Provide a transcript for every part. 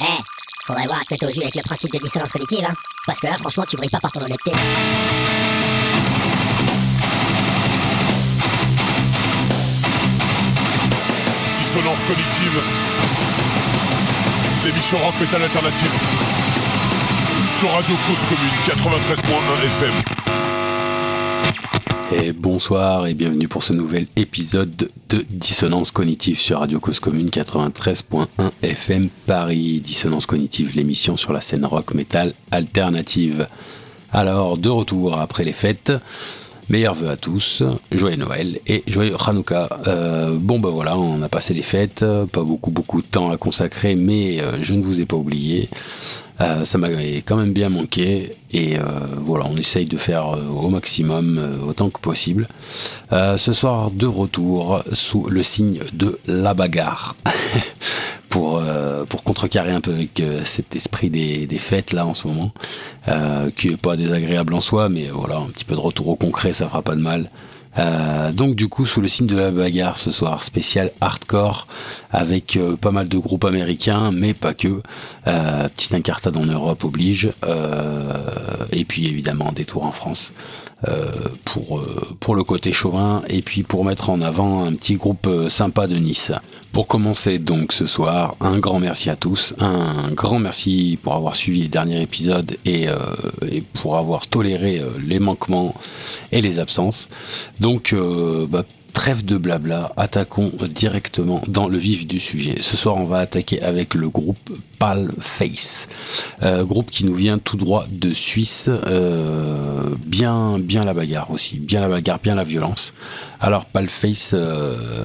Eh, faudrait voir te au jus avec le principe de dissonance cognitive, hein. Parce que là, franchement, tu brilles pas par ton honnêteté. Dissonance cognitive. L'émission rock metal alternative. Sur Radio Cause Commune 93.1 FM. Et bonsoir et bienvenue pour ce nouvel épisode de Dissonance Cognitive sur Radio Cause Commune 93.1 FM Paris. Dissonance Cognitive, l'émission sur la scène rock metal alternative. Alors, de retour après les fêtes. Meilleurs vœux à tous, joyeux Noël et joyeux Hanouka. Euh, bon bah voilà, on a passé les fêtes, pas beaucoup beaucoup de temps à consacrer, mais euh, je ne vous ai pas oublié. Euh, ça m'a quand même bien manqué et voilà, on essaye de faire au maximum autant que possible. ce soir de retour sous le signe de la bagarre. pour, pour contrecarrer un peu avec cet esprit des, des, fêtes là en ce moment, qui est pas désagréable en soi, mais voilà, un petit peu de retour au concret, ça fera pas de mal. Euh, donc du coup sous le signe de la bagarre ce soir spécial hardcore avec euh, pas mal de groupes américains mais pas que. Euh, petite incartade en Europe oblige. Et puis évidemment des tours en France pour, pour le côté chauvin et puis pour mettre en avant un petit groupe sympa de Nice. Pour commencer donc ce soir, un grand merci à tous, un grand merci pour avoir suivi les derniers épisodes et, pour avoir toléré les manquements et les absences. Donc, euh, bah, trêve de blabla, attaquons directement dans le vif du sujet. Ce soir, on va attaquer avec le groupe Palface, euh, groupe qui nous vient tout droit de Suisse. Euh, bien, bien la bagarre aussi, bien la bagarre, bien la violence. Alors Palface,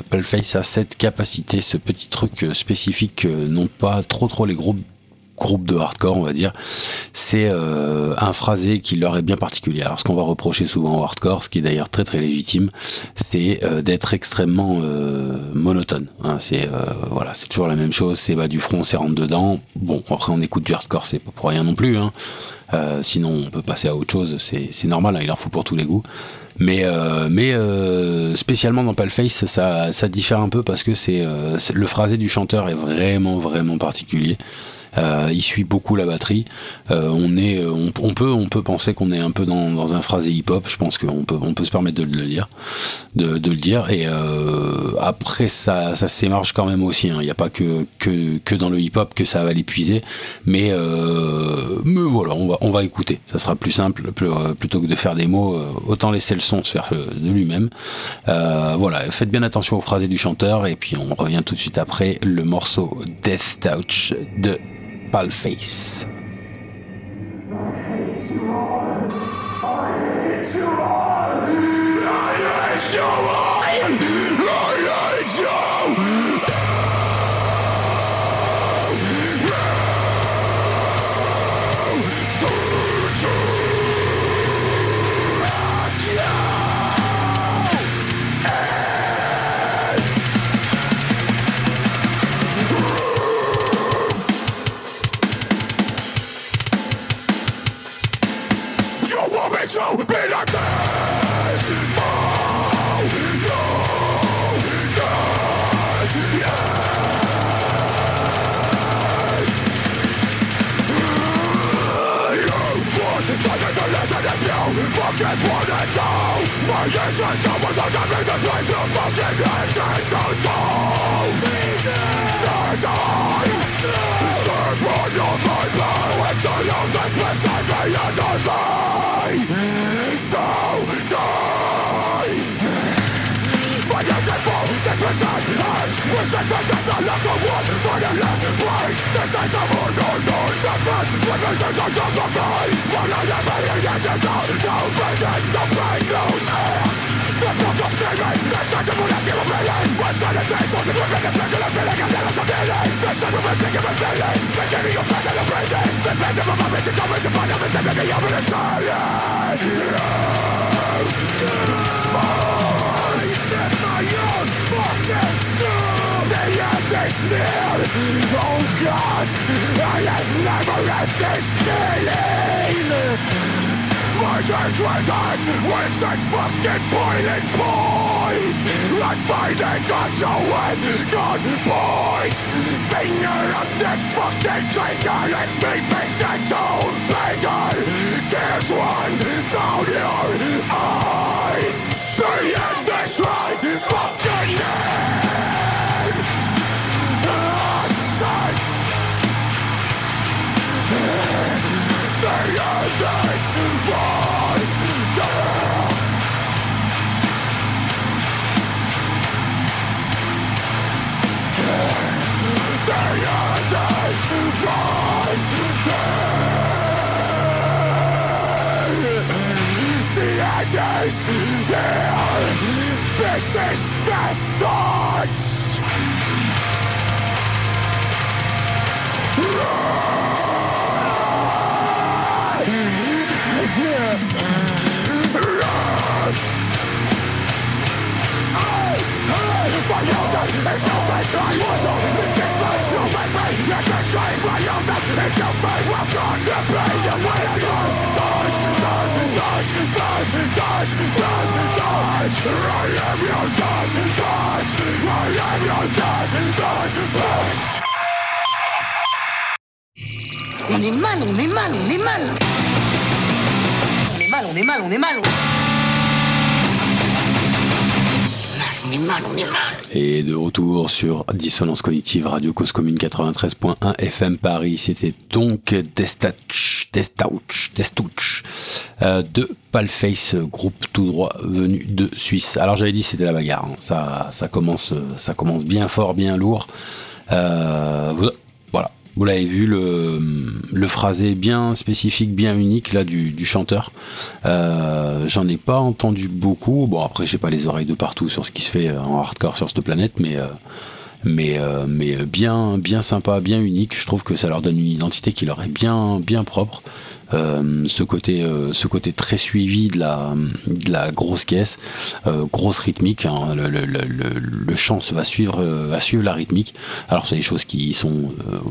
Palface a cette capacité, ce petit truc spécifique que n'ont pas trop trop les groupes groupe de hardcore, on va dire, c'est euh, un phrasé qui leur est bien particulier. Alors ce qu'on va reprocher souvent au hardcore, ce qui est d'ailleurs très très légitime, c'est euh, d'être extrêmement euh, monotone. Hein. c'est voilà, c'est toujours la même chose, c'est bas du front, c'est rentre dedans. Bon, après on écoute du hardcore, c'est pas pour rien non plus. Hein. sinon on peut passer à autre chose, c'est normal, hein, il en faut pour tous les goûts. Mais, mais spécialement dans Paleface, ça, ça diffère un peu parce que c'est le phrasé du chanteur est vraiment vraiment particulier. Euh, il suit beaucoup la batterie. Euh, on est, on, peut, on peut penser qu'on est un peu dans, dans un phrasé hip-hop. Je pense qu'on peut, on peut se permettre de le dire, de, de le dire. Et euh, après, ça, ça s'émarge quand même aussi. Hein. Il n'y a pas que, que, que dans le hip-hop que ça va l'épuiser. Mais, mais voilà, on va, on va écouter. Ça sera plus simple plutôt que de faire des mots. autant laisser le son se faire de lui-même. voilà, faites bien attention au phrasé du chanteur. Et puis on revient tout de suite après le morceau Death Touch de Ballface. I hate you all! I hate you all! I hate you all! Finger up this fucking trigger and me make the tone bigger. There's one down your eyes The end The end is here This is the thoughts My youth is your face I want to on est mal, on est mal. On est mal, on est mal, on est mal. On est mal, Et de retour sur Dissonance Cognitive, Radio Cause Commune 93.1 FM Paris. C'était donc Destouch, Destouch, Destouch euh, de Palface, groupe tout droit venu de Suisse. Alors j'avais dit c'était la bagarre. hein. Ça, ça, commence, ça commence bien fort, bien lourd. Euh, vous-. Vous l'avez vu, le, le phrasé bien spécifique, bien unique là du, du chanteur. Euh, J'en ai pas entendu beaucoup. Bon après j'ai pas les oreilles de partout sur ce qui se fait euh, en hardcore sur cette planète, mais euh, mais mais bien bien sympa, bien unique. Je trouve que ça leur donne une identité qui leur est bien bien propre. Euh, ce côté euh, ce côté très suivi de la de la grosse caisse, euh, grosse rythmique. hein. le, le, le, le- le chant se va suivre va suivre la rythmique. Alors c'est des choses qui sont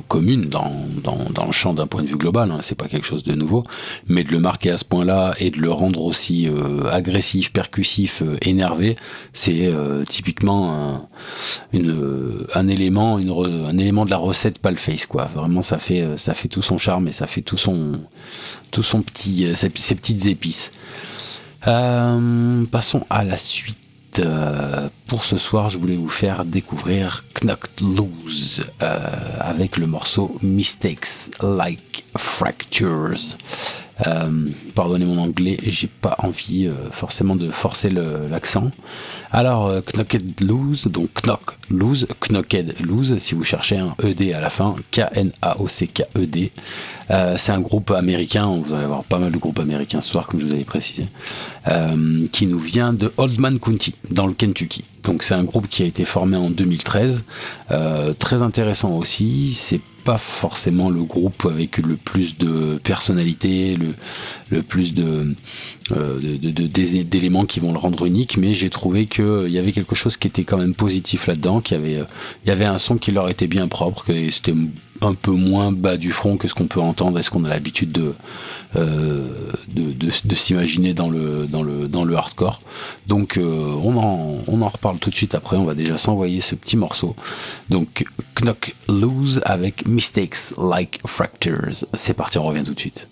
communes dans, dans, dans le chant d'un point de vue global. Hein. C'est pas quelque chose de nouveau, mais de le marquer à ce point-là et de le rendre aussi agressif, percussif, énervé, c'est typiquement un, une, un élément, une un élément de la recette Palface quoi. Vraiment, ça fait ça fait tout son charme et ça fait tout son tout son petit euh, ses, petites épices. Euh, passons à la suite. Euh, pour ce soir, je voulais vous faire découvrir Knocked Loose avec le morceau Mistakes Like Fractures. Pardonnez mon anglais, j'ai pas envie forcément de forcer l'accent. Alors, Knocked Loose, donc Knock Loose, Knocked Loose, si vous cherchez un ED à la fin, K-N-A-O-C-K-E-D. Euh, c'est un groupe américain, vous allez avoir pas mal de groupes américains ce soir, comme je vous avais précisé, euh, qui nous vient de Oldman County, dans le Kentucky. Donc c'est un groupe qui a été formé en 2013, euh, très intéressant aussi. C'est pas forcément le groupe avec le plus de personnalité, le, plus de, d'éléments qui vont le rendre unique, mais j'ai trouvé qu'il y avait quelque chose qui était quand même positif là-dedans, euh, il y avait un son qui leur était bien propre, que c'était un peu moins bas du front que ce qu'on peut entendre et ce qu'on a l'habitude de, euh, s'imaginer dans le, dans, le, dans le hardcore. Donc euh, on, en, on en reparle tout de suite après, on va déjà s'envoyer ce petit morceau. Donc Knock Loose avec Mistakes Like Fractures. C'est parti, on revient tout de suite.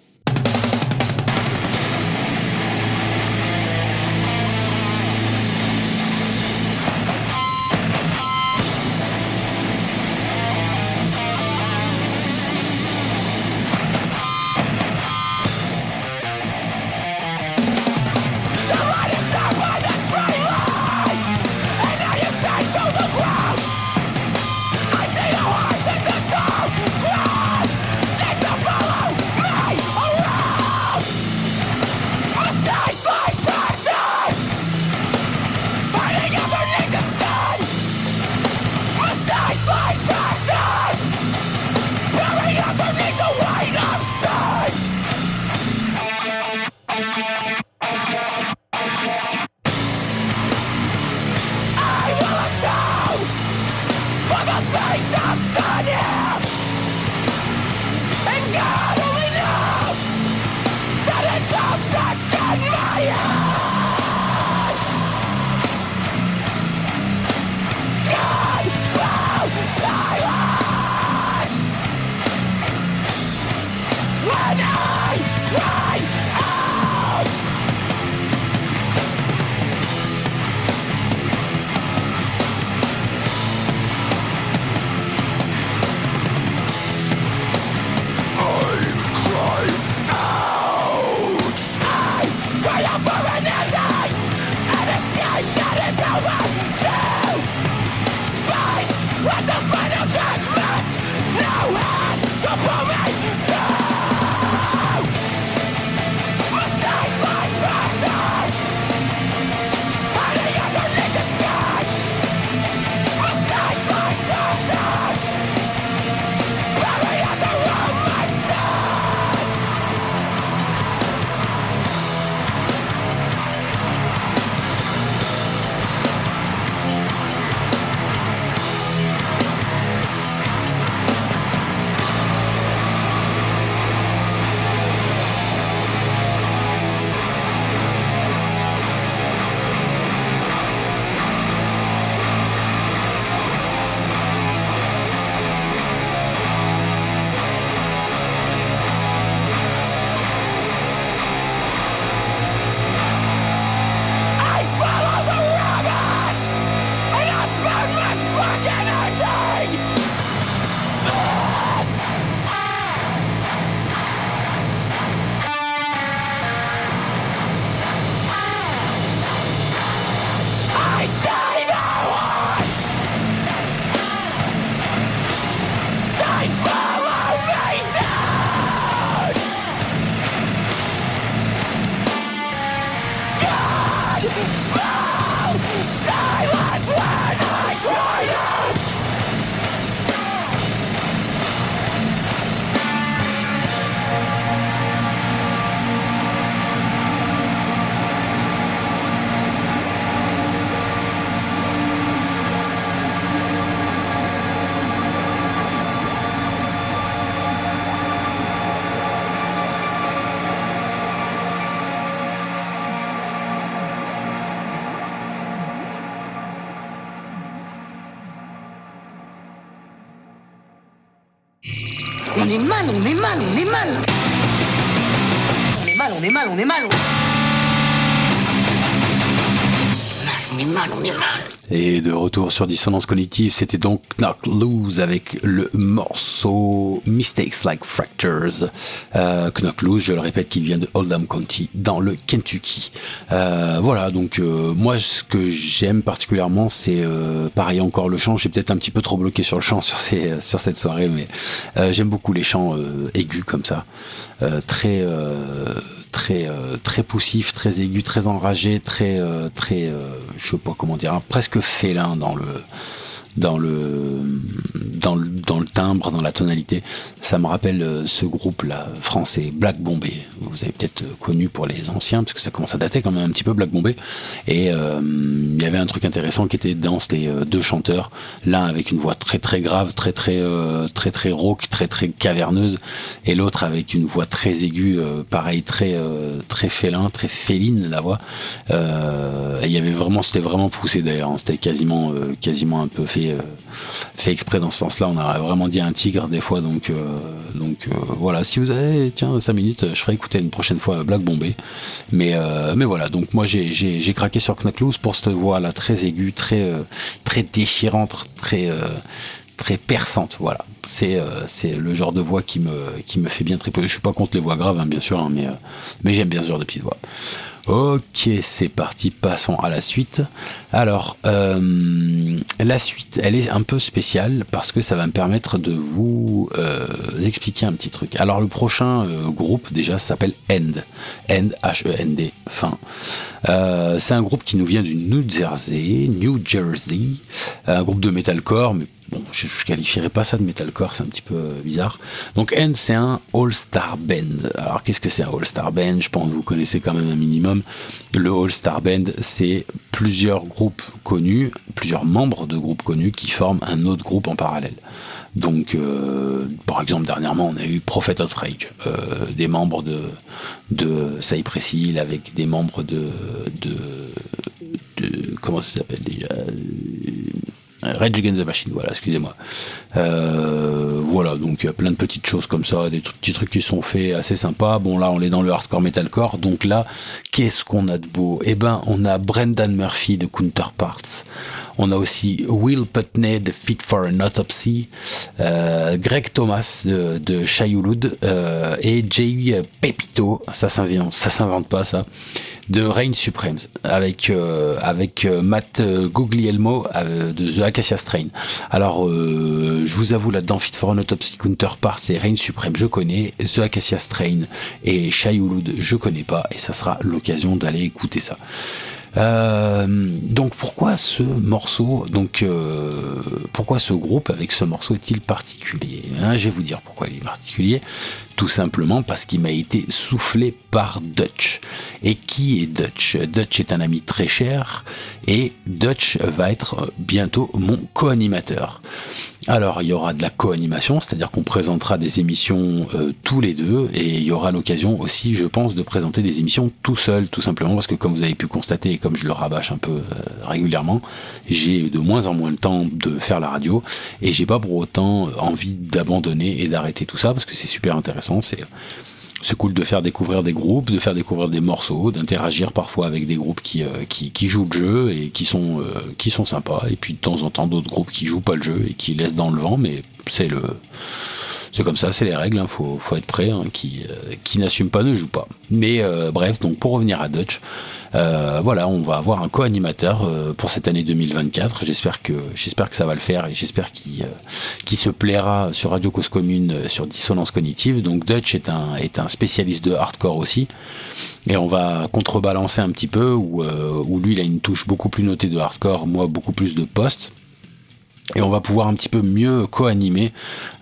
On est mal, on est mal, on est mal. On est mal, on est mal, on est mal. On est mal, on est mal. Et de retour sur Dissonance Cognitive, c'était donc Knock Loose avec le morceau Mistakes Like Fractures. Euh, Knock Loose, je le répète, qu'il vient de Oldham County, dans le Kentucky. Euh, voilà, donc euh, moi, ce que j'aime particulièrement, c'est euh, pareil encore le chant. J'ai peut-être un petit peu trop bloqué sur le chant sur, ces, sur cette soirée, mais euh, j'aime beaucoup les chants euh, aigus comme ça. Très très euh, très poussif, très aigu, très enragé, très euh, très euh, je sais pas comment dire, hein, presque félin dans le dans le dans le timbre, dans la tonalité. Ça me rappelle euh, ce groupe là français Black Bombay. Vous avez peut-être euh, connu pour les anciens parce que ça commence à dater quand même un petit peu Black Bombay. Et euh, il y avait un truc intéressant qui était dans les deux chanteurs, l'un avec une voix très très grave, très très très très rauque, très très caverneuse, et l'autre avec une voix très aiguë, pareil très très félin, très féline la voix. Et il y avait vraiment, c'était vraiment poussé d'ailleurs. hein. C'était quasiment quasiment un peu fait euh, fait exprès dans ce sens-là. On a vraiment dit un tigre des fois, donc euh, donc euh, voilà. Si vous avez tiens 5 minutes, je ferai écouter une prochaine fois Black Bombay. Mais mais voilà. Donc moi j'ai craqué sur Knack Loose pour cette voix là très aiguë, très très déchirante, très très perçante. Voilà, c'est le genre de voix qui me qui me fait bien triper. Je suis pas contre les voix graves, hein, bien sûr, hein, mais mais j'aime bien ce genre de petites voix. Ok, c'est parti, passons à la suite. Alors, euh, la suite, elle est un peu spéciale parce que ça va me permettre de vous euh, expliquer un petit truc. Alors, le prochain euh, groupe, déjà, s'appelle End. End, H-E-N-D, fin. C'est un groupe qui nous vient du New Jersey, New Jersey, un groupe de metalcore, mais bon, je, je qualifierais pas ça de metalcore, c'est un petit peu bizarre. Donc End, c'est un All-Star Band. Alors qu'est-ce que c'est un All-Star Band? Je pense que vous connaissez quand même un minimum. Le All-Star Band, c'est plusieurs groupes connus, plusieurs membres de groupes connus qui forment un autre groupe en parallèle. Donc, euh, par exemple, dernièrement, on a eu Prophet of Rage, euh, des membres de, de avec des membres de, de, comment ça s'appelle déjà? Euh, Rage Against the Machine, voilà, excusez-moi. Euh, voilà, donc il y a plein de petites choses comme ça, des petits trucs qui sont faits assez sympas. Bon, là, on est dans le hardcore metalcore, donc là, qu'est-ce qu'on a de beau? Eh ben, on a Brendan Murphy de Counterparts, On a aussi Will Putney de Fit for an Autopsy, euh, Greg Thomas de, de euh, et Jay Pepito, ça s'invente, ça s'invente pas ça, de Reign Supremes avec euh, avec Matt Guglielmo de The Acacia Strain. Alors je vous avoue là-dedans Fit for an Autopsy Counterpart c'est Reign Supreme je connais, The Acacia Strain et Shayulud je connais pas et ça sera l'occasion d'aller écouter ça. Euh, donc pourquoi ce morceau, donc euh, pourquoi ce groupe avec ce morceau est-il particulier hein, Je vais vous dire pourquoi il est particulier. Tout simplement parce qu'il m'a été soufflé par Dutch. Et qui est Dutch? Dutch est un ami très cher et Dutch va être bientôt mon co-animateur. Alors il y aura de la co-animation, c'est-à-dire qu'on présentera des émissions euh, tous les deux et il y aura l'occasion aussi, je pense, de présenter des émissions tout seul, tout simplement parce que comme vous avez pu constater et comme je le rabâche un peu euh, régulièrement, j'ai de moins en moins le temps de faire la radio et j'ai pas pour autant envie d'abandonner et d'arrêter tout ça parce que c'est super intéressant, c'est c'est cool de faire découvrir des groupes, de faire découvrir des morceaux, d'interagir parfois avec des groupes qui, euh, qui, qui, jouent le jeu et qui sont, euh, qui sont sympas, et puis de temps en temps d'autres groupes qui jouent pas le jeu et qui laissent dans le vent, mais c'est le c'est comme ça, c'est les règles, il hein, faut, être prêt, hein, qui, euh, qui n'assume pas ne joue pas. Mais bref, donc pour revenir à Dutch, euh, voilà, on va avoir un co-animateur euh, pour cette année 2024. J'espère que j'espère que ça va le faire et j'espère qu'il euh, se plaira sur Radio Cause Commune sur Dissonance Cognitive. Donc Dutch est un est un spécialiste de hardcore aussi et on va contrebalancer un petit peu où, où lui il a une touche beaucoup plus notée de hardcore, moi beaucoup plus de post et on va pouvoir un petit peu mieux co-animer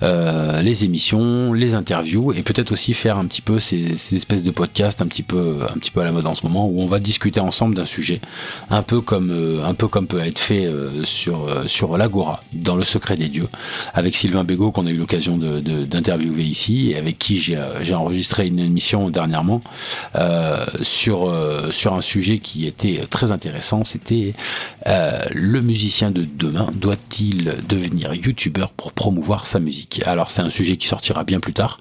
euh, les émissions, les interviews et peut-être aussi faire un petit peu ces, espèces de podcasts un petit peu un petit peu à la mode en ce moment où on va discuter ensemble d'un sujet un peu comme euh, un peu comme peut être fait euh, sur sur l'Agora dans le secret des dieux avec Sylvain Bégaud qu'on a eu l'occasion d'interviewer ici et avec qui j'ai, j'ai enregistré une émission dernièrement sur sur un sujet qui était très intéressant c'était le musicien de demain doit-il devenir youtubeur pour promouvoir sa musique Alors c'est un sujet qui sortira bien plus tard.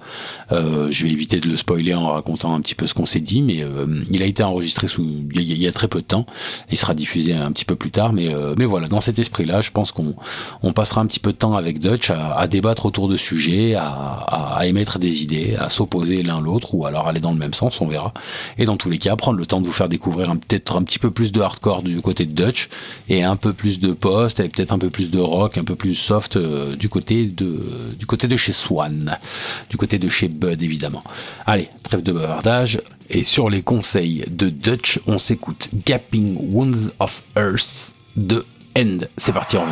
Euh, je vais éviter de le spoiler en racontant un petit peu ce qu'on s'est dit, mais euh, il a été enregistré sous il y, a, très peu de temps. Il sera diffusé un petit peu plus tard, mais euh, mais voilà, dans cet esprit-là, je pense qu'on on passera un petit peu de temps avec Dutch à, débattre autour de sujets, à, à, émettre des idées, à s'opposer l'un l'autre, ou alors aller dans le même sens, on verra. Et dans tous les cas, prendre le temps de vous faire découvrir peut-être un petit peu plus de hardcore du côté de Dutch et un peu plus de post et peut-être un peu plus de rock un peu plus soft euh, du côté de du côté de chez Swan, du côté de chez Bud évidemment. Allez, trêve de bavardage et sur les conseils de Dutch, on s'écoute Gapping Wounds of Earth de End. C'est parti, on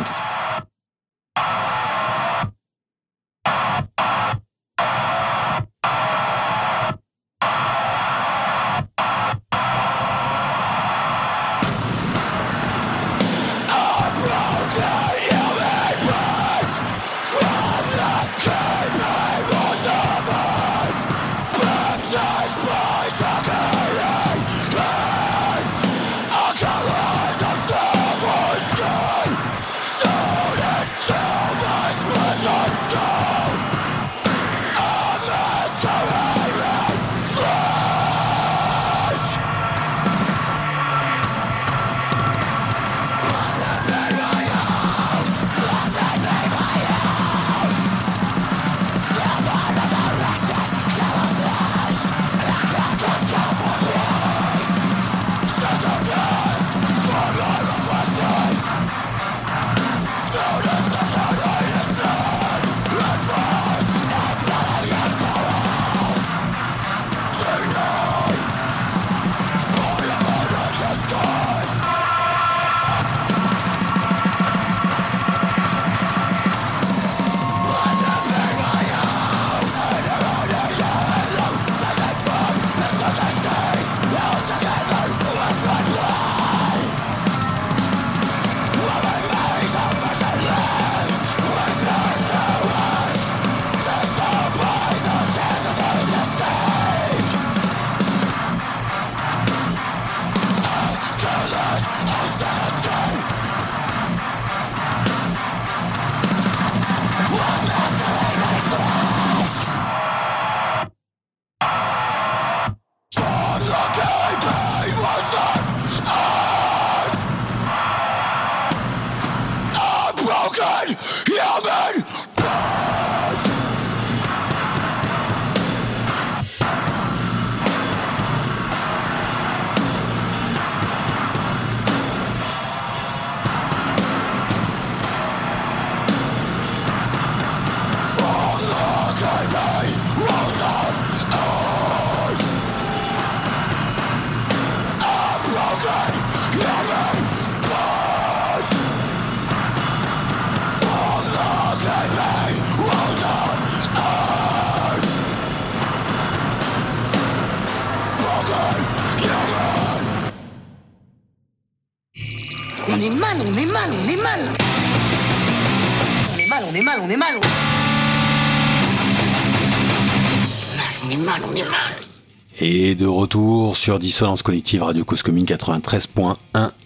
de retour sur Dissonance Cognitive Radio Cause Commune 93.1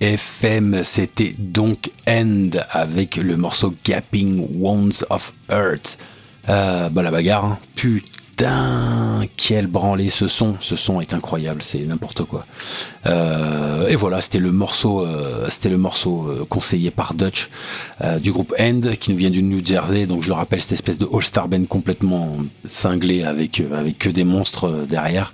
FM, c'était donc End avec le morceau Gapping Wounds of Earth. Euh, bah la bagarre, hein. putain Putain, quel branlé ce son, ce son est incroyable, c'est n'importe quoi. Euh, et voilà, c'était le morceau, euh, c'était le morceau euh, conseillé par Dutch du groupe End qui nous vient du New Jersey. Donc je le rappelle, cette espèce de All-Star Band complètement cinglé avec avec que des monstres derrière.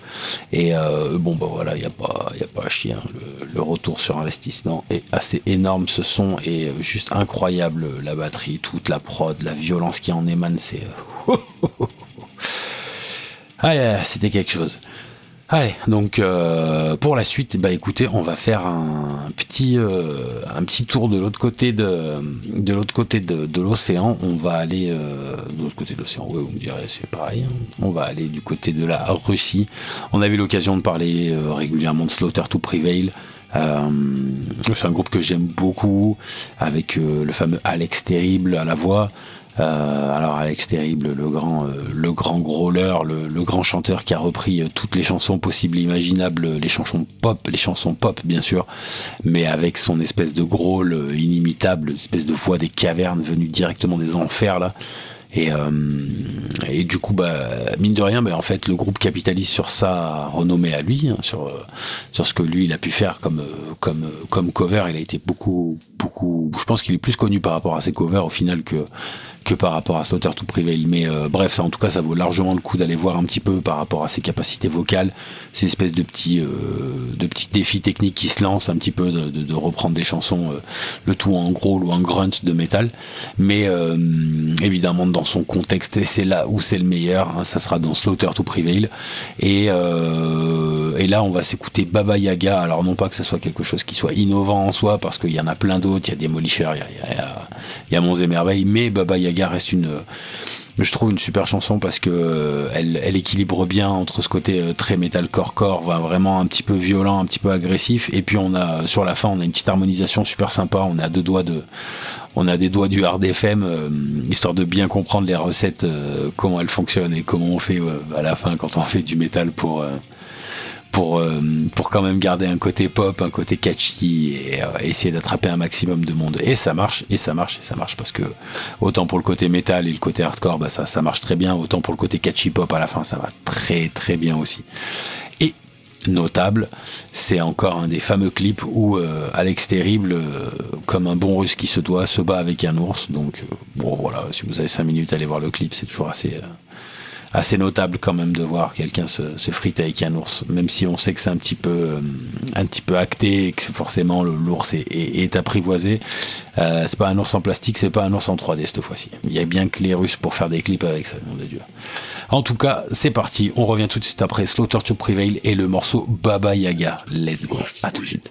Et bon bah voilà, il y a pas, y a pas à chier. Hein. Le, le, retour sur investissement est assez énorme. Ce son est juste incroyable. La batterie, toute la prod, la violence qui en émane, c'est Ah, c'était quelque chose. Allez, donc euh, pour la suite, bah écoutez, on va faire un petit euh, tour de l'autre côté de l'autre côté de, l'océan. On va aller euh, de l'autre côté de l'océan. Oui, vous me direz, c'est pareil. Hein. On va aller du côté de la Russie. On a eu l'occasion de parler régulièrement de Slaughter to Prevail. c'est un groupe que j'aime beaucoup, avec le fameux Alex Terrible à la voix. Euh, alors Alex Terrible, le grand, euh, le grand growler, le, grand chanteur qui a repris euh, toutes les chansons possibles et imaginables, les chansons pop, les chansons pop bien sûr, mais avec son espèce de growl inimitable, espèce de voix des cavernes venue directement des enfers là. Et, et du coup, bah, mine de rien, bah, en fait, le groupe capitalise sur sa renommée à lui, hein, sur, sur ce que lui il a pu faire comme, comme, comme cover. Il a été beaucoup, Je pense qu'il est plus connu par rapport à ses covers au final que que par rapport à Slaughter to Prevail. Mais euh, bref, ça, en tout cas, ça vaut largement le coup d'aller voir un petit peu par rapport à ses capacités vocales, ces espèces de petits, euh, de petits défis techniques qui se lancent un petit peu, de reprendre des chansons, euh, le tout en gros ou en grunt de métal. Mais évidemment, dans son contexte, et c'est là où c'est le meilleur, hein, ça sera dans Slaughter to Prevail. Et, et là, on va s'écouter Baba Yaga. Alors, non pas que ça soit quelque chose qui soit innovant en soi, parce qu'il y en a plein d'autres, il y a Demolisher, il y a, il a, Monts et Merveilles, mais Baba Yaga reste une je trouve une super chanson parce que euh, elle, équilibre bien entre ce côté euh, très metalcore core, vraiment un petit peu violent, un petit peu agressif, et puis on a sur la fin on a une petite harmonisation super sympa. On a deux doigts de, on a des doigts du hard FM euh, histoire de bien comprendre les recettes, comment elles fonctionnent et comment on fait à la fin quand on fait du métal pour pour, euh, pour quand même garder un côté pop, un côté catchy et euh, essayer d'attraper un maximum de monde. Et ça marche, et ça marche, et ça marche parce que autant pour le côté métal et le côté hardcore, bah ça, ça marche très bien, autant pour le côté catchy pop à la fin, ça va très très bien aussi. Et notable, c'est encore un des fameux clips où euh, Alex Terrible, comme un bon russe qui se doit, se bat avec un ours. Donc bon voilà, si vous avez 5 minutes, allez voir le clip, c'est toujours assez assez notable quand même de voir quelqu'un se, se friter avec un ours, même si on sait que c'est un petit peu euh, un petit peu acté et que forcément l'ours est, est, apprivoisé. Euh, c'est pas un ours en plastique, c'est pas un ours en 3D cette fois-ci. Il y a bien que les Russes pour faire des clips avec ça, nom de Dieu. En tout cas, c'est parti. On revient tout de suite après Slaughter to Prevail et le morceau Baba Yaga. Let's go. À tout de suite.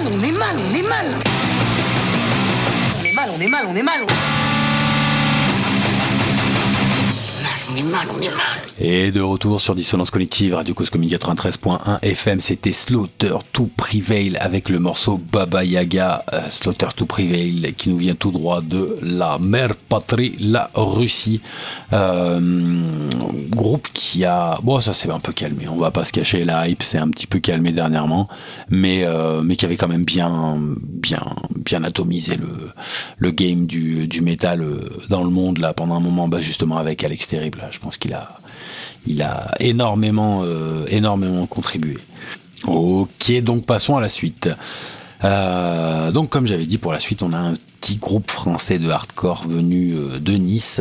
On est mal, on est mal, on est mal. On est mal, on est mal, on est mal. Et de retour sur Dissonance Collective, Radio Cause Commune 93.1 FM, c'était Slaughter to Prevail avec le morceau Baba Yaga, euh, Slaughter to Prevail, qui nous vient tout droit de la mère patrie, la Russie. Euh, groupe qui a... Bon, ça s'est un peu calmé, on va pas se cacher, la hype s'est un petit peu calmé dernièrement, mais, euh, mais qui avait quand même bien, bien, bien atomisé le, le game du, du métal dans le monde, là, pendant un moment, bah, justement avec Alex Terrible. Je pense qu'il a il a énormément, euh, énormément contribué. Ok, donc passons à la suite. Euh, donc comme j'avais dit pour la suite, on a un petit groupe français de hardcore venu euh, de Nice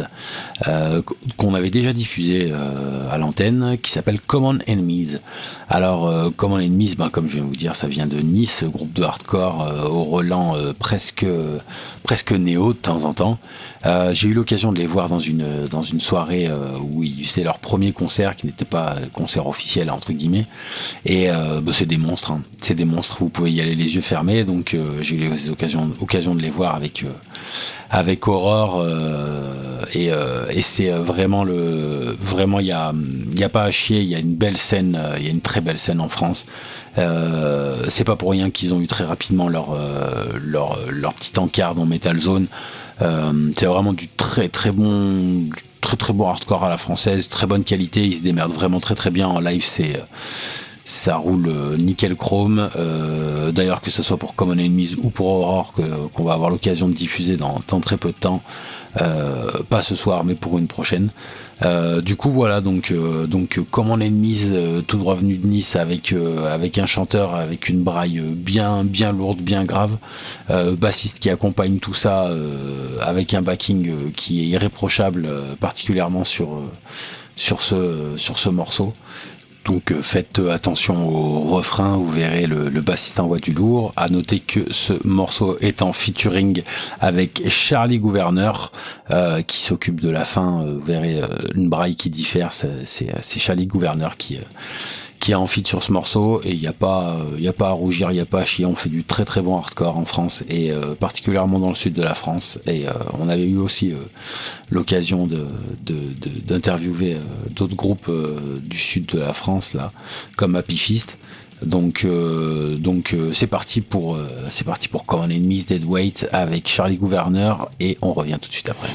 euh, qu'on avait déjà diffusé euh, à l'antenne, qui s'appelle Common Enemies. Alors Common Enemies, ben, comme je viens de vous dire, ça vient de Nice, groupe de hardcore au Roland presque presque néo de temps en temps. J'ai eu l'occasion de les voir dans une dans une soirée où c'est leur premier concert qui n'était pas concert officiel entre guillemets. Et bah, c'est des monstres, hein. c'est des monstres. Vous pouvez y aller les yeux fermés. Donc j'ai eu les occasions occasion de les voir avec euh, avec Aurore euh, et, euh, et c'est vraiment le vraiment il y a il y a pas à chier. Il y a une belle scène, il y a une très belle scène en France. C'est pas pour rien qu'ils ont eu très rapidement leur leur leur petit encart dans Metal Zone. C'est vraiment du très très bon du très très bon hardcore à la française, très bonne qualité. Ils se démerdent vraiment très très bien en live. C'est ça roule euh, nickel chrome. Euh, D'ailleurs, que ce soit pour Common Enemies ou pour Aurore, qu'on va avoir l'occasion de diffuser dans, dans très peu de temps. Euh, pas ce soir, mais pour une prochaine. Euh, du coup, voilà, donc, euh, donc Common Enemies, euh, tout droit venu de Nice, avec, avec un chanteur, avec une braille bien, bien lourde, bien grave. Bassiste qui accompagne tout ça avec un backing qui est irréprochable, particulièrement sur, sur, ce, sur ce morceau. Donc euh, faites euh, attention au refrain, vous verrez le, le bassiste envoie du lourd. À noter que ce morceau est en featuring avec Charlie Gouverneur euh, qui s'occupe de la fin. Vous verrez une braille qui diffère, c'est Charlie Gouverneur qui, qui est en feat sur ce morceau et il n'y a pas il y a pas à rougir, il n'y a pas à chier. On fait du très très bon hardcore en France et euh, particulièrement dans le sud de la France. Et euh, on avait eu aussi euh, l'occasion de d'interviewer euh, d'autres groupes euh, du sud de la France là, comme Happy Fist. Donc euh, donc euh, c'est parti pour euh, c'est parti pour Common Enemies Dead Weight avec Charlie Gouverneur et on revient tout de suite après.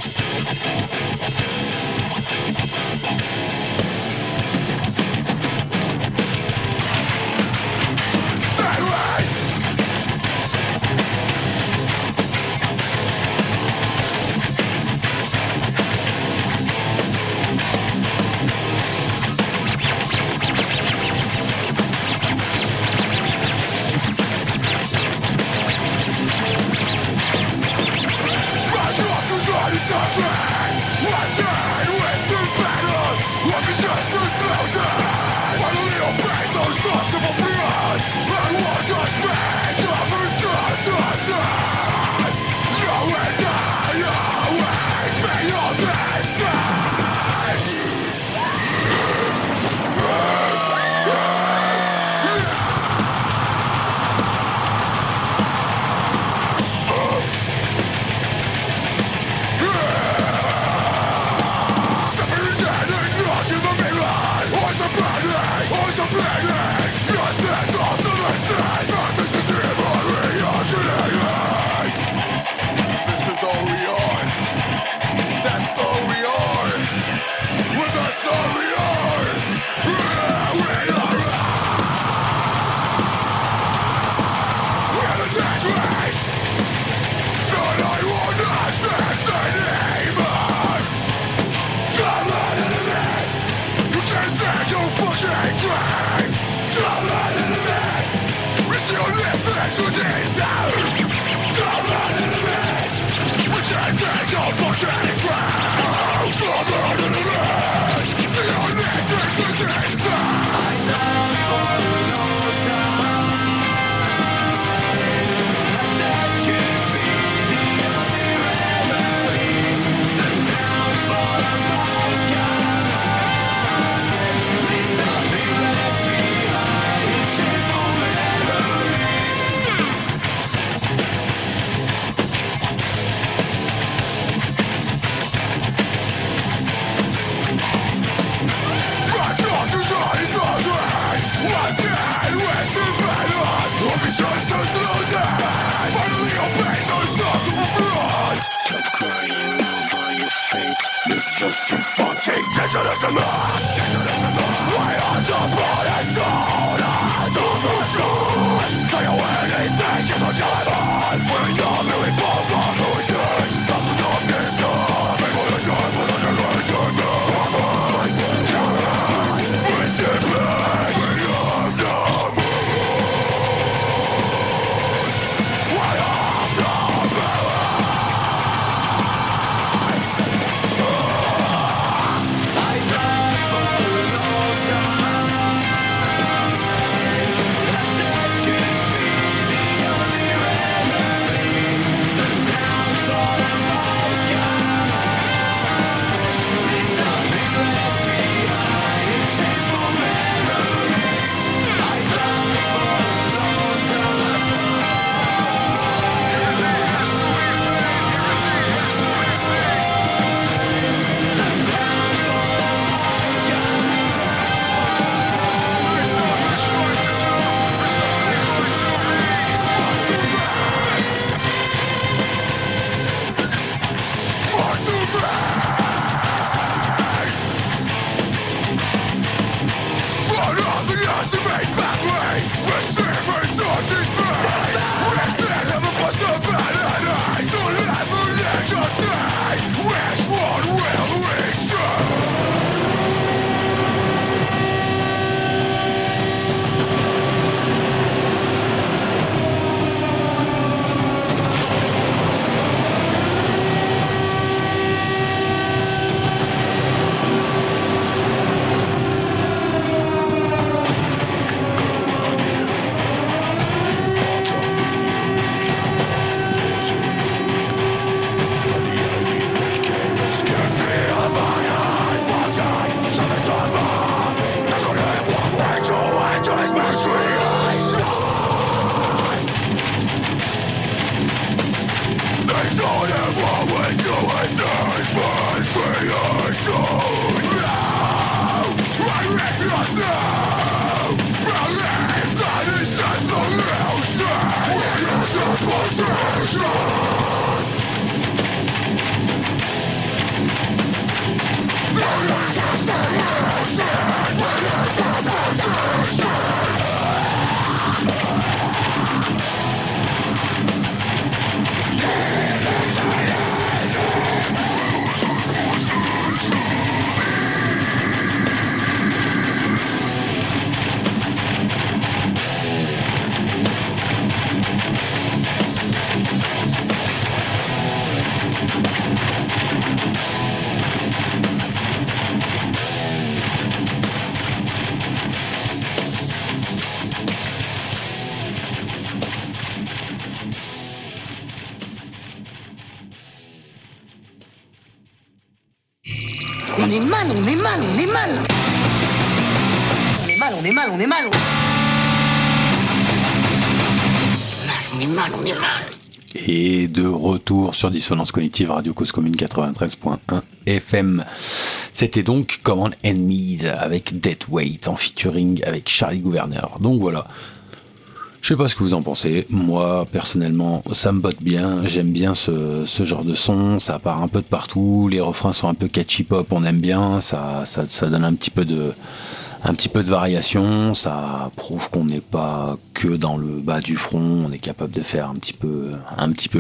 Sur Dissonance Cognitive Radio Cause Commune 93.1 FM. C'était donc Command and Mead avec Dead Weight en featuring avec Charlie Gouverneur. Donc voilà. Je sais pas ce que vous en pensez. Moi, personnellement, ça me botte bien. J'aime bien ce, genre de son. Ça part un peu de partout. Les refrains sont un peu catchy pop. On aime bien. Ça, ça donne un petit peu de, un petit peu de variation. Ça prouve qu'on n'est pas que dans le bas du front. On est capable de faire un petit peu,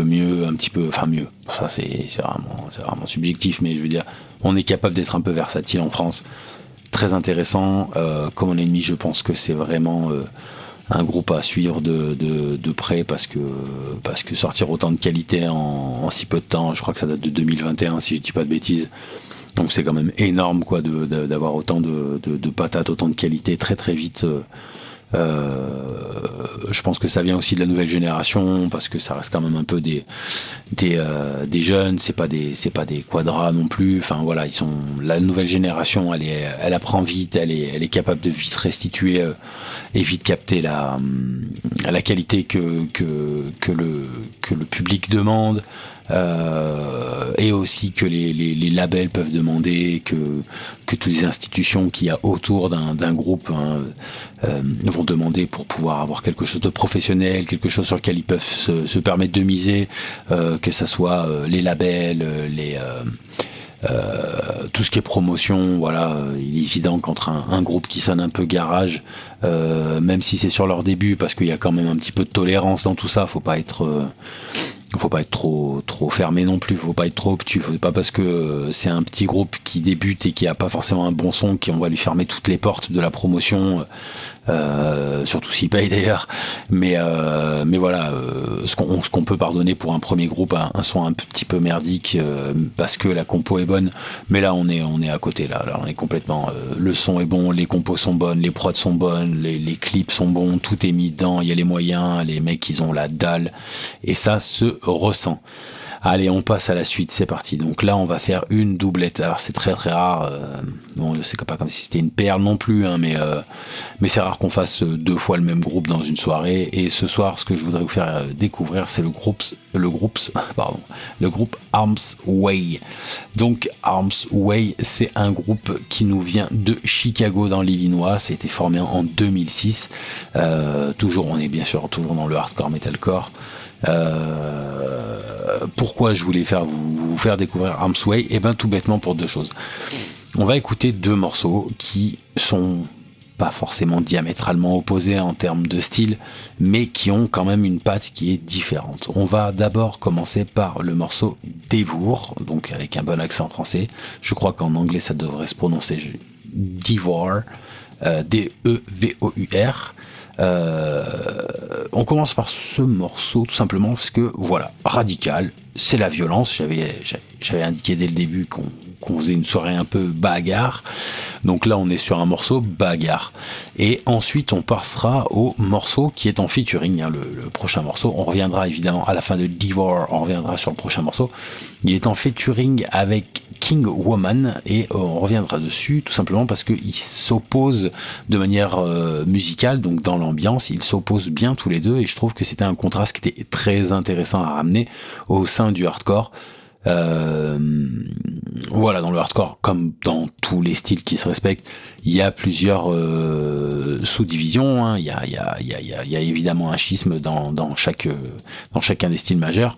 mieux, un petit peu, enfin mieux. Ça, c'est, vraiment, subjectif, mais je veux dire, on est capable d'être un peu versatile en France. Très intéressant. Euh, comme on ennemi, je pense que c'est vraiment euh, un groupe à suivre de, près parce que, sortir autant de qualité en, si peu de temps, je crois que ça date de 2021 si je dis pas de bêtises. Donc c'est quand même énorme quoi d'avoir autant de, de, patates, autant de qualité très très vite. Euh, je pense que ça vient aussi de la nouvelle génération parce que ça reste quand même un peu des des, euh, des jeunes, c'est pas des c'est pas des quadras non plus. Enfin voilà, ils sont la nouvelle génération, elle est elle apprend vite, elle est elle est capable de vite restituer euh, et vite capter la la qualité que que que le que le public demande. Euh, et aussi que les, labels peuvent demander, que, toutes les institutions qu'il y a autour d'un groupe hein, euh, vont demander pour pouvoir avoir quelque chose de professionnel, quelque chose sur lequel ils peuvent se, permettre de miser, euh, que ça soit les labels, les Euh, tout ce qui est promotion, voilà, euh, il est évident qu'entre un, groupe qui sonne un peu garage, euh, même si c'est sur leur début, parce qu'il y a quand même un petit peu de tolérance dans tout ça, faut pas être faut pas être trop trop fermé non plus, faut pas être trop obtus, faut pas parce que c'est un petit groupe qui débute et qui a pas forcément un bon son qu'on va lui fermer toutes les portes de la promotion, euh, surtout s'il paye d'ailleurs. Mais euh, mais voilà, euh, ce qu'on qu'on peut pardonner pour un premier groupe, un, un son un petit peu merdique euh, parce que la compo est bonne. Mais là on est on est à côté là, là on est complètement. le son est bon, les compos sont bonnes, les prods sont bonnes, les, les clips sont bons, tout est mis dedans. Il y a les moyens, les mecs ils ont la dalle et ça se ressent. Allez, on passe à la suite, c'est parti. Donc là, on va faire une doublette. Alors c'est très très rare. Euh, bon, c'est pas comme si c'était une perle non plus, hein, mais euh, mais c'est rare qu'on fasse deux fois le même groupe dans une soirée. Et ce soir, ce que je voudrais vous faire euh, découvrir, c'est le groupe, Arms Way. Donc Arms Way, c'est un groupe qui nous vient de Chicago dans l'Illinois. Ça a été formé en 2006. Euh, toujours, on est bien sûr toujours dans le hardcore metalcore. Euh, pourquoi je voulais faire vous, faire découvrir Armsway? Eh ben tout bêtement pour deux choses. On va écouter deux morceaux qui sont pas forcément diamétralement opposés en termes de style, mais qui ont quand même une patte qui est différente. On va d'abord commencer par le morceau Devour, donc avec un bon accent français. Je crois qu'en anglais ça devrait se prononcer Devour, euh, D-E-V-O-U-R. Euh, on commence par ce morceau tout simplement parce que voilà, radical, c'est la violence. J'avais indiqué dès le début qu'on qu'on faisait une soirée un peu bagarre. Donc là, on est sur un morceau bagarre. Et ensuite, on passera au morceau qui est en featuring, hein, le, prochain morceau. On reviendra évidemment à la fin de Devour, on reviendra sur le prochain morceau. Il est en featuring avec King Woman et on reviendra dessus tout simplement parce qu'il s'oppose de manière euh, musicale, donc dans l'ambiance, ils s'opposent bien tous les deux et je trouve que c'était un contraste qui était très intéressant à ramener au sein du hardcore. Euh, voilà, dans le hardcore, comme dans tous les styles qui se respectent, il y a plusieurs euh, sous-divisions. Il, y a, évidemment un schisme dans, chaque, dans chacun des styles majeurs.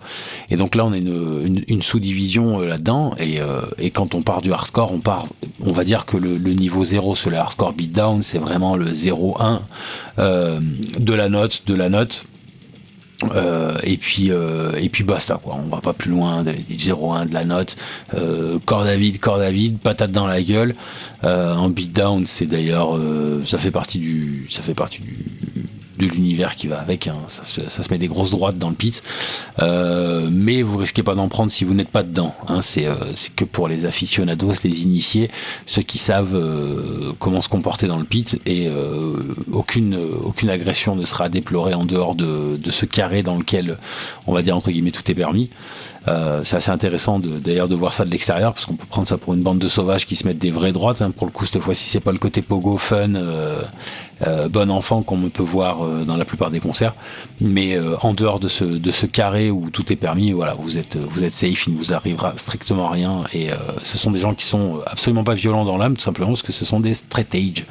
Et donc là, on a une, une, une sous-division euh, là-dedans. Et, euh, et quand on part du hardcore, on part, on va dire que le, le niveau 0 sur le hardcore beatdown, c'est vraiment le 0-1 euh, de la note, de la note euh, et puis euh, et puis basta quoi. On va pas plus loin du 0-1 de la note. Euh, vide corde à vide patate dans la gueule. Euh, en beatdown c'est d'ailleurs ça fait partie du ça fait partie du de l'univers qui va avec. Hein. Ça, se, ça, se, met des grosses droites dans le pit. Euh, mais vous risquez pas d'en prendre si vous n'êtes pas dedans. Hein. C'est euh, que pour les aficionados, les initiés, ceux qui savent euh, comment se comporter dans le pit. Et aucune, aucune agression ne sera déplorée en dehors de, de ce carré dans lequel, on va dire entre guillemets, tout est permis. Euh, c'est assez intéressant d'ailleurs de, voir ça de l'extérieur parce qu'on peut prendre ça pour une bande de sauvages qui se mettent des vraies droites. Hein. Pour le coup, cette fois-ci, c'est pas le côté pogo fun, euh, euh, bon enfant qu'on peut voir euh, dans la plupart des concerts. Mais euh, en dehors de ce, de ce carré où tout est permis, voilà, vous êtes, vous êtes safe, il ne vous arrivera strictement rien. Et ce sont des gens qui sont absolument pas violents dans l'âme, tout simplement parce que ce sont des straight age.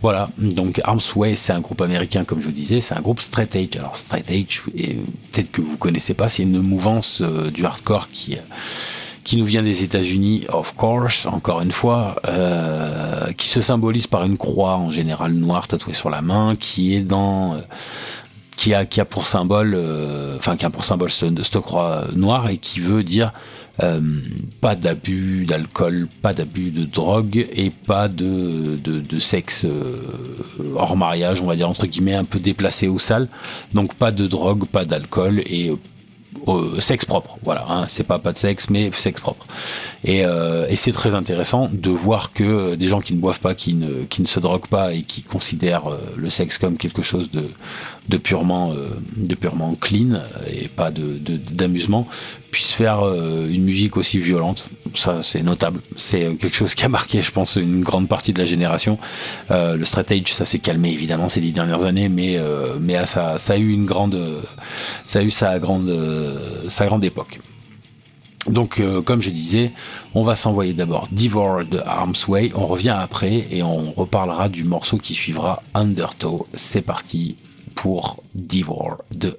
Voilà, donc Arms Way, c'est un groupe américain, comme je vous disais, c'est un groupe straight. Alors straight edge, peut-être que vous connaissez pas, c'est une mouvance euh, du hardcore qui qui nous vient des États-Unis, of course, encore une fois, euh, qui se symbolise par une croix en général noire tatouée sur la main, qui est dans euh, qui a pour symbole, euh, enfin qui a pour symbole cette, croix noire et qui veut dire euh, pas d'abus d'alcool, pas d'abus de drogue et pas de, sexe euh, hors mariage, on va dire entre guillemets un peu déplacé ou sale. Donc pas de drogue, pas d'alcool et euh, sexe propre. Voilà, hein, c'est pas pas de sexe, mais sexe propre. Et, euh, et c'est très intéressant de voir que des gens qui ne boivent pas, qui ne, qui ne se droguent pas et qui considèrent euh, le sexe comme quelque chose de, de purement, euh, de purement clean et pas de, d'amusement, puissent faire euh, une musique aussi violente. Ça, c'est notable. C'est quelque chose qui a marqué, je pense, une grande partie de la génération. Euh, le strategy, ça s'est calmé évidemment ces dix dernières années, mais mais ça, ça a eu une grande, ça a eu sa grande, sa grande époque. Donc, euh, comme je disais, on va s'envoyer d'abord Devour de Arms Way, on revient après et on reparlera du morceau qui suivra, Undertow. C'est parti pour Devour de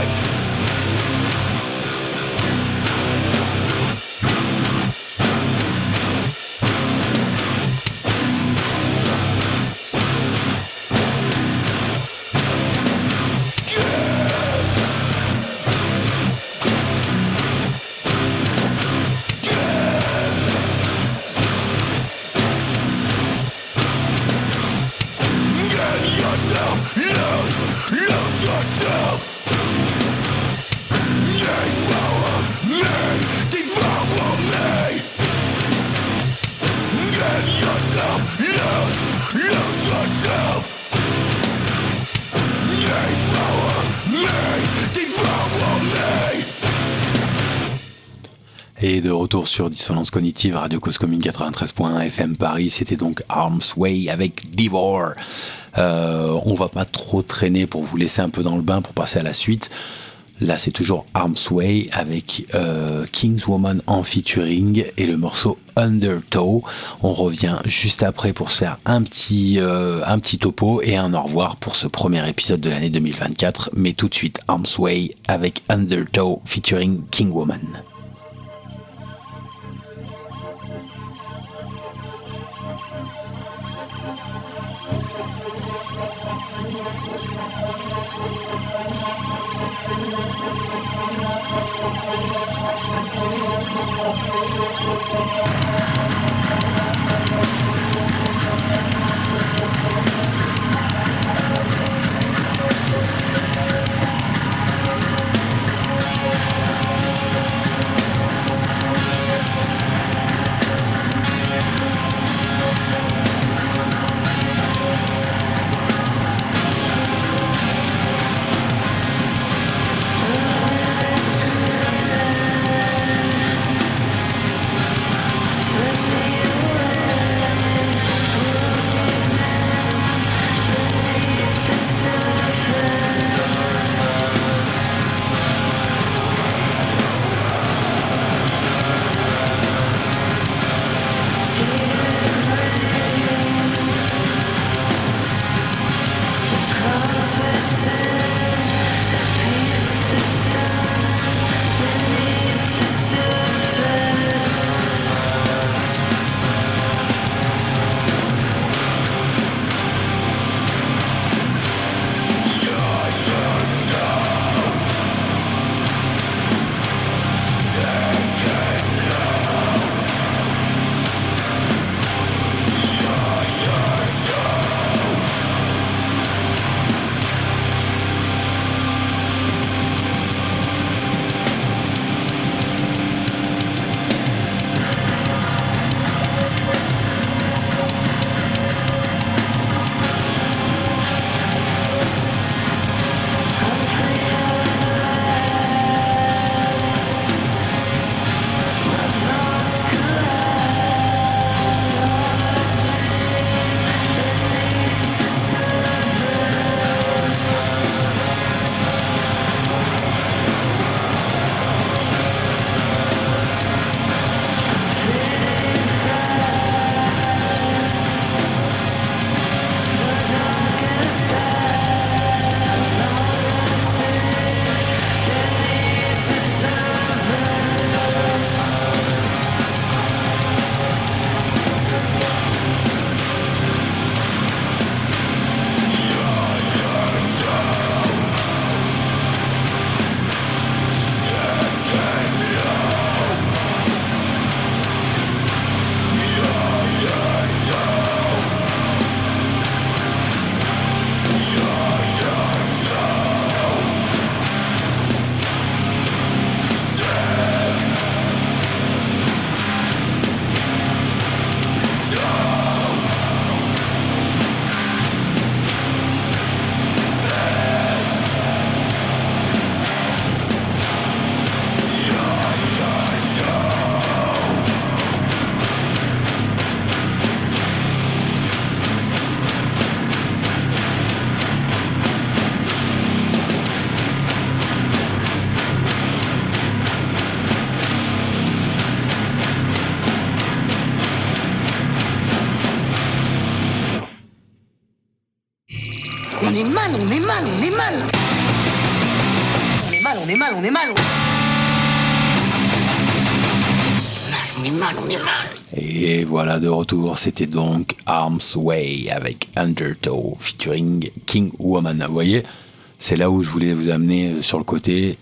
retour sur Dissonance Cognitive, Radio Cause Commune 93.1 FM Paris. C'était donc Arms Way avec Divor. Euh, on va pas trop traîner pour vous laisser un peu dans le bain pour passer à la suite. Là, c'est toujours Arms Way avec euh, King's Woman en featuring et le morceau Undertow. On revient juste après pour se faire un petit, euh, un petit topo et un au revoir pour ce premier épisode de l'année 2024. Mais tout de suite, Arms Way avec Undertow featuring King voilà de retour, c'était donc Arms Way avec Undertow featuring King Woman. Vous voyez, c'est là où je voulais vous amener euh, sur le côté.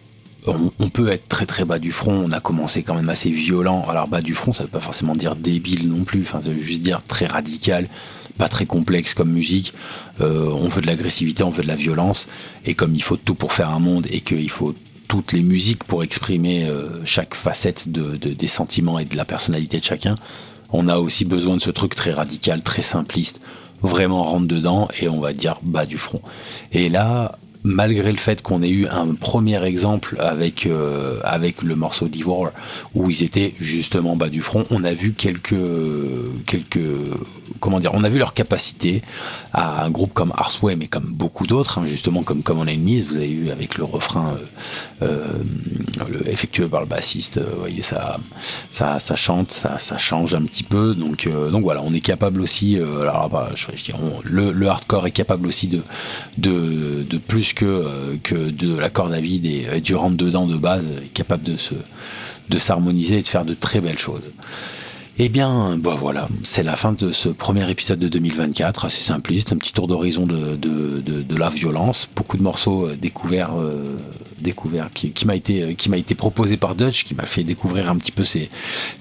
On, peut être très très bas du front, on a commencé quand même assez violent. Alors bas du front, ça veut pas forcément dire débile non plus, enfin ça veut juste dire très radical, pas très complexe comme musique. Euh, on veut de l'agressivité, on veut de la violence, et comme il faut tout pour faire un monde et qu'il faut toutes les musiques pour exprimer euh, chaque facette de, de- des sentiments et de la personnalité de chacun, on a aussi besoin de ce truc très radical, très simpliste, vraiment rentre dedans et on va dire bas du front. Et là, malgré le fait qu'on ait eu un premier exemple avec, euh, avec le morceau d'Ivor où ils étaient justement bas du front, on a vu quelques, quelques, comment dire, on a vu leur capacité à un groupe comme Arsway, mais comme beaucoup d'autres, hein, justement comme comme on a une mise, vous avez eu avec le refrain euh, euh, effectué par le bassiste, vous voyez ça, ça, chante, ça, change un petit peu, donc donc voilà, on est capable aussi, alors bah, je, le, le hardcore est capable aussi de de, de plus que euh, que de la corde à vide et, du rentre dedans de base, capable de se de s'harmoniser et de faire de très belles choses. Eh bien, bah voilà, c'est la fin de ce premier épisode de 2024, assez simpliste, un petit tour d'horizon de, la violence, beaucoup de morceaux euh, découverts, euh, qui, m'a été, euh, qui proposé par Dutch, qui m'a fait découvrir un petit peu ces,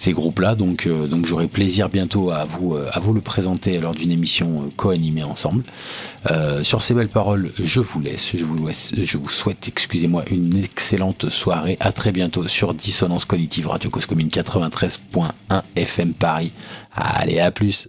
groupes-là, donc, donc j'aurai plaisir bientôt à vous, le présenter lors d'une émission co-animée ensemble. Sur ces belles paroles, je vous laisse, je vous, souhaite, excusez-moi, une excellente soirée, à très bientôt sur Dissonance Cognitive, Radio Cause Commune 93.1 FM Paris. Allez, à plus